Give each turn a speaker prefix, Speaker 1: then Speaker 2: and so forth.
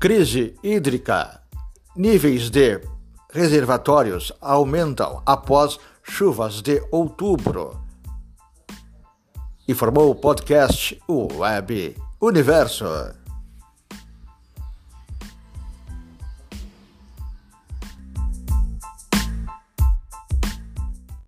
Speaker 1: Crise hídrica. Níveis de reservatórios aumentam após chuvas de outubro. Informou o podcast Web Universo.